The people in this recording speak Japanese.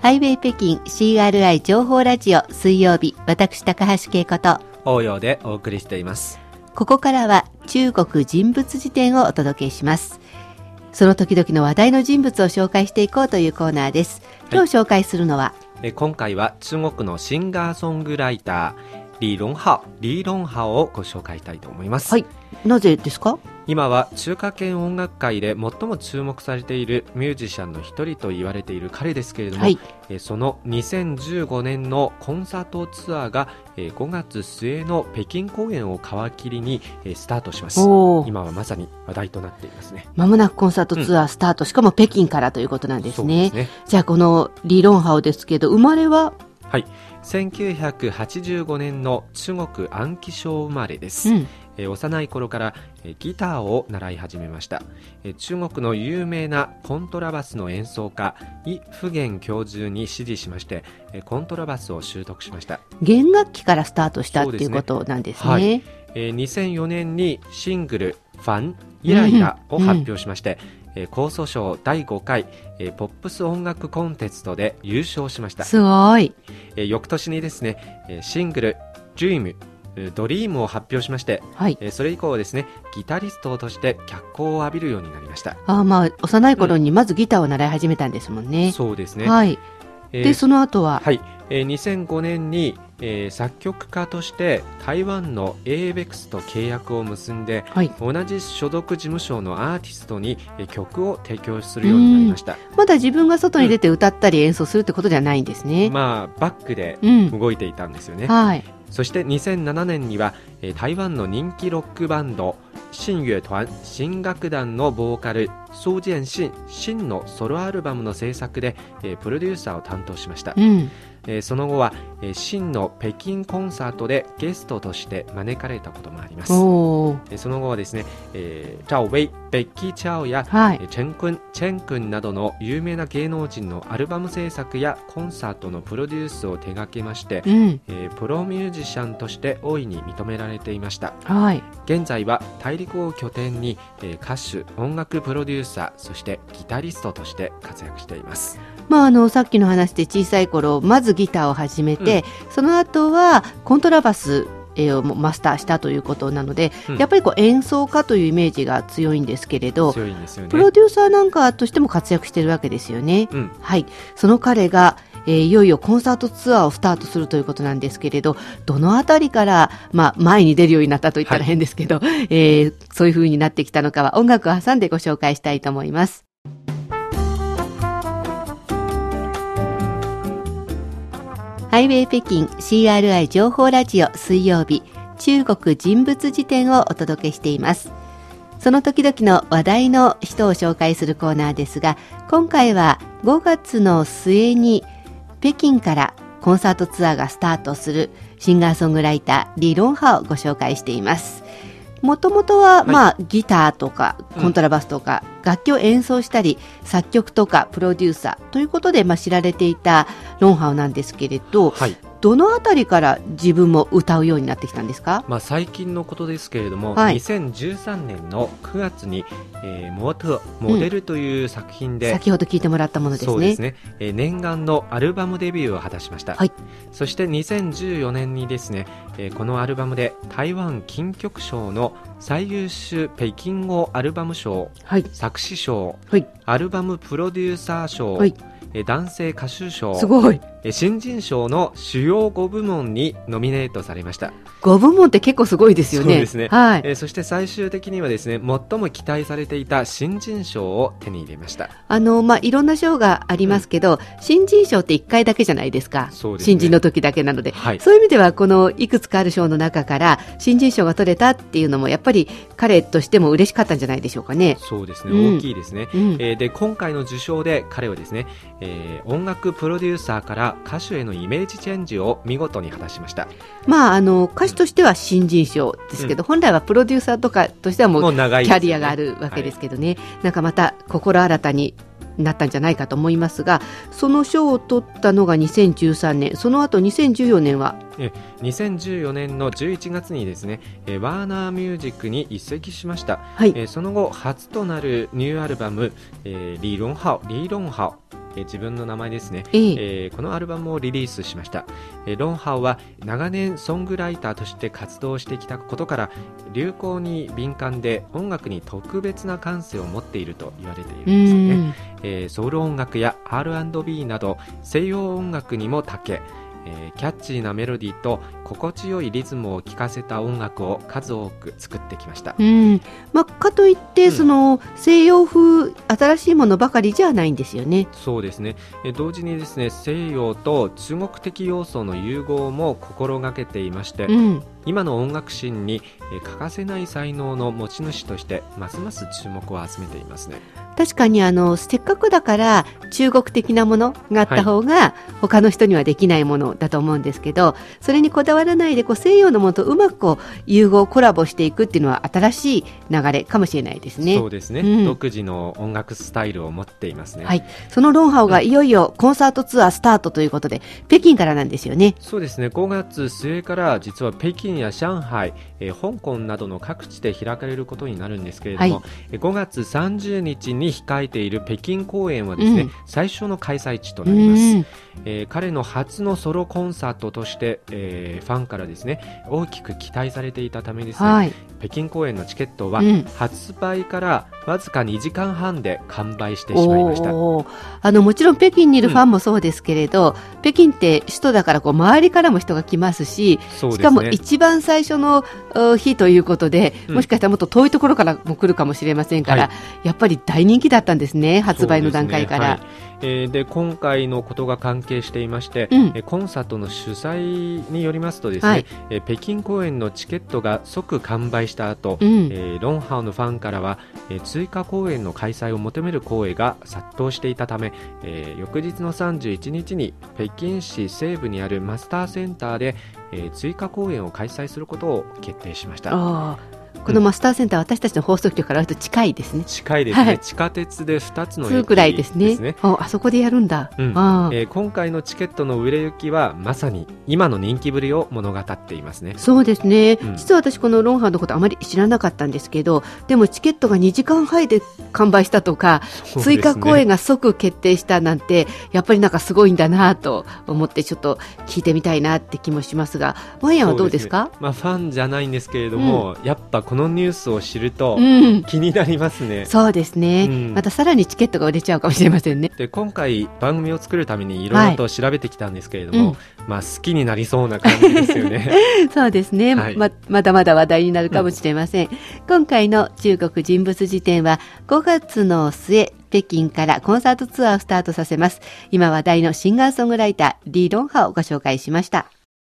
ハイウェイ北京 CRI 情報ラジオ水曜日、私高橋恵子と、応用でお送りしています。ここからは中国人物辞典をお届けします。その時々の話題の人物を紹介していこうというコーナーです。今日紹介するのは、え今回は中国のシンガーソングライター、リー・ロンハオ、リー・ロンハオをご紹介したいと思います。はい。なぜですか？今は中華圏音楽界で最も注目されているミュージシャンの一人と言われている彼ですけれども、はい。えその2015年のコンサートツアーがえ5月末の北京公演を皮切りにえスタートします。今はまさに話題となっていますね。まもなくコンサートツアースタート、しかも北京からということなんですね。ね。じゃあこのリー・ロンハオですけど、生まれは、はい。1985年の中国安徽省生まれです、うん、えー幼い頃から、えーギターを習い始めました、えー中国の有名なコントラバスの演奏家イ・フゲン教授に師事しまして、えーコントラバスを習得しました、弦楽器からスタートしたっていうことなんですね。はい。えー2004年にシングル「ファンイライラ」を発表しまして、えー江蘇省第5回、えーポップス音楽コンテストで優勝しました、すごい。えー翌年にですね、えーシングル「Dream」えードリームを発表しまして、はい。えーそれ以降ですねギタリストとして脚光を浴びるようになりましたあーまあ、幼い頃にまずギターを習い始めたんですもんね。そうですね、はい。えーで、その後は、はい、えー2005年に、えー作曲家として台湾の ABEX と契約を結んではい。同じ所属事務所のアーティストにえー曲を提供するようになりましたまだ自分が外に出て歌ったり演奏するってことじゃないんですね。まあバックでうん。動いていたんですよね、はい。そして2007年には、え台湾の人気ロックバンド新月团新楽団のボーカル蘇建新新のソロアルバムの制作で、えープロデューサーを担当しました、うん。えーその後は、えー新の北京コンサートでゲストとして招かれたこともありますおー。えーその後はですね、えー、チャオウェイ、ベッキー・チャオや、はいえ。ーチェン君、チェン君などの有名な芸能人のアルバム制作やコンサートのプロデュースを手掛けまして、うん。えープロミュージシャンとして大いに認められていましたはい。現在は大陸を拠点に、えー歌手音楽プロデューサーそしてギタリストとして活躍しています。まあ、あの、さっきの話で小さい頃、まずギターを始めて、その後はコントラバスえーをマスターしたということなので、うん。やっぱりこう演奏家というイメージが強いんですけれど、ね。プロデューサーなんかとしても活躍しているわけですよね。うん。はい。その彼が、えーいよいよコンサートツアーをスタートするということなんですけれど、どのあたりから、まあ、前に出るようになったと言ったらはい変ですけど、えーそういう風になってきたのかは音楽を挟んでご紹介したいと思います。ハイウェイ北京 CRI 情報ラジオ水曜日中国人物辞典をお届けしています。その時々の話題の人を紹介するコーナーですが、今回は5月の末に北京からコンサートツアーがスタートするシンガーソングライターリ・ロンハをご紹介しています。もともとは、い。まあ、ギターとかうん。コントラバスとか、楽器を演奏したり作曲とかプロデューサーということで、まあ、知られていたロンハオなんですけれどはいどのあたりから自分も歌うようになってきたんですか？まあ、最近のことですけれども、はい2013年の9月に、えーモートモデルという作品で、先ほど聞いてもらったものですね。そうですね、えー念願のアルバムデビューを果たしました、はいそして2014年にですね、えーこのアルバムで台湾金曲賞の最優秀北京語アルバム賞はい。作詞賞はい。アルバムプロデューサー賞、はいえー男性歌手賞すごい。えー新人賞の主要5部門にノミネートされました5部門って結構すごいですよね。そうですねはい。えーそして最終的にはですね最も期待されていた新人賞を手に入れましたあの、まあ、いろんな賞がありますけど、新人賞って1回だけじゃないですか。ね新人の時だけなので。はいそういう意味では、このいくつかある賞の中から、新人賞が取れたっていうのも、やっぱり彼としても嬉しかったんじゃないでしょうかね。そうですね、うん大きいですね、うん。えーで今回の受賞で彼はですね、えー音楽プロデューサーから歌手へのイメージチェンジを見事に果たしました。まあ、あの、歌手としては新人賞ですけど、本来はプロデューサーとかとしてはもうキャリアがあるわけですけどね、なんかまた心新たになったんじゃないかと思いますが、その賞を取ったのが2013年、その後2014年は、2014年の11月にですね、えーワーナーミュージックに移籍しました、はい、えーその後初となるニューアルバム「えーリーロンハオリーロンハオ」えー自分の名前ですね、ええ。えーこのアルバムをリリースしました、えーロンハオは長年ソングライターとして活動してきたことから流行に敏感で音楽に特別な感性を持っていると言われているんうですよね、ん。えーソウル音楽や R&B など西洋音楽にも長け、えーキャッチーなメロディーと心地よいリズムを聴かせた音楽を数多く作ってきましたうん。まあ、かといって、うんその、西洋風、新しいものばかりじゃないんですよね。そうですね、えー同時にですね西洋と中国的要素の融合も心がけていまして、うん。今の音楽シーンに、えー欠かせない才能の持ち主としてますます注目を集めていますね確かにあの、せっかくだから中国的なものがあった方が、他の人にはできないものだと思うんですけど、それにこだわらないでこう西洋のものとうまくこう融合、コラボしていくっていうのは新しい流れかもしれないですね。そうですね、うん。独自の音楽スタイルを持っていますね。はい。そのロンハオがい。よいよコンサートツアースタートということで、北京からなんですよね。そうですね。5月末から実は北京や上海、えー香港などの各地で開かれることになるんですけれども、はい。えー5月30日に控えている北京公演はですね、うん。最初の開催地とうなります、ん。えー彼の初のソロコンサートとして、えーファンからですね大きく期待されていたためですね、はい。北京公演のチケットはうん。発売からわずか2時間半で完売してしまいました。おー。あのもちろん北京にいるファンもそうですけれど、北京って首都だからこう周りからも人が来ますしね。しかも一番最初のう日ということで、うん。もしかしたらもっと遠いところからも来るかもしれませんから、はい。やっぱり大人気だったんですね発売の段階から。えーで今回のことが関係していまして、うん。えーコンサートの主催によりますとですね、はい。えー北京公演のチケットが即完売した後、うん。えーロンハオのファンからは、えー追加公演の開催を求める声が殺到していたため、えー翌日の31日に北京市西部にあるマスターセンターで、えー追加公演を開催することを決定しました。このマスターセンター、私たちの放送局から割と近いですね。近いですね、はい。地下鉄で2つの2駅くらいですね。ああそこでやるんだ。うん。あーえー今回のチケットの売れ行きはまさに今の人気ぶりを物語っていますね。そうですね、うん。実は私このロンハーのことあまり知らなかったんですけどでもチケットが2時間半で完売したとか、追加公演が即決定したなんてやっぱりなんかすごいんだなと思ってちょっと聞いてみたいなって気もしますがワイヤンはどうですか？まあ、ファンじゃないんですけれども、やっぱこのニュースを知るとうん。気になりますね、そうですね、うん。またさらにチケットが売れちゃうかもしれませんね。で今回番組を作るためにいろいろと調べてきたんですけれども、うん。まあ、好きになりそうな感じですよね。そうですね、はい。ままだまだ話題になるかもしれません、今回の中国人物辞典は5月の末北京からコンサートツアーをスタートさせます。今話題のシンガーソングライターリー・ロンハをご紹介しました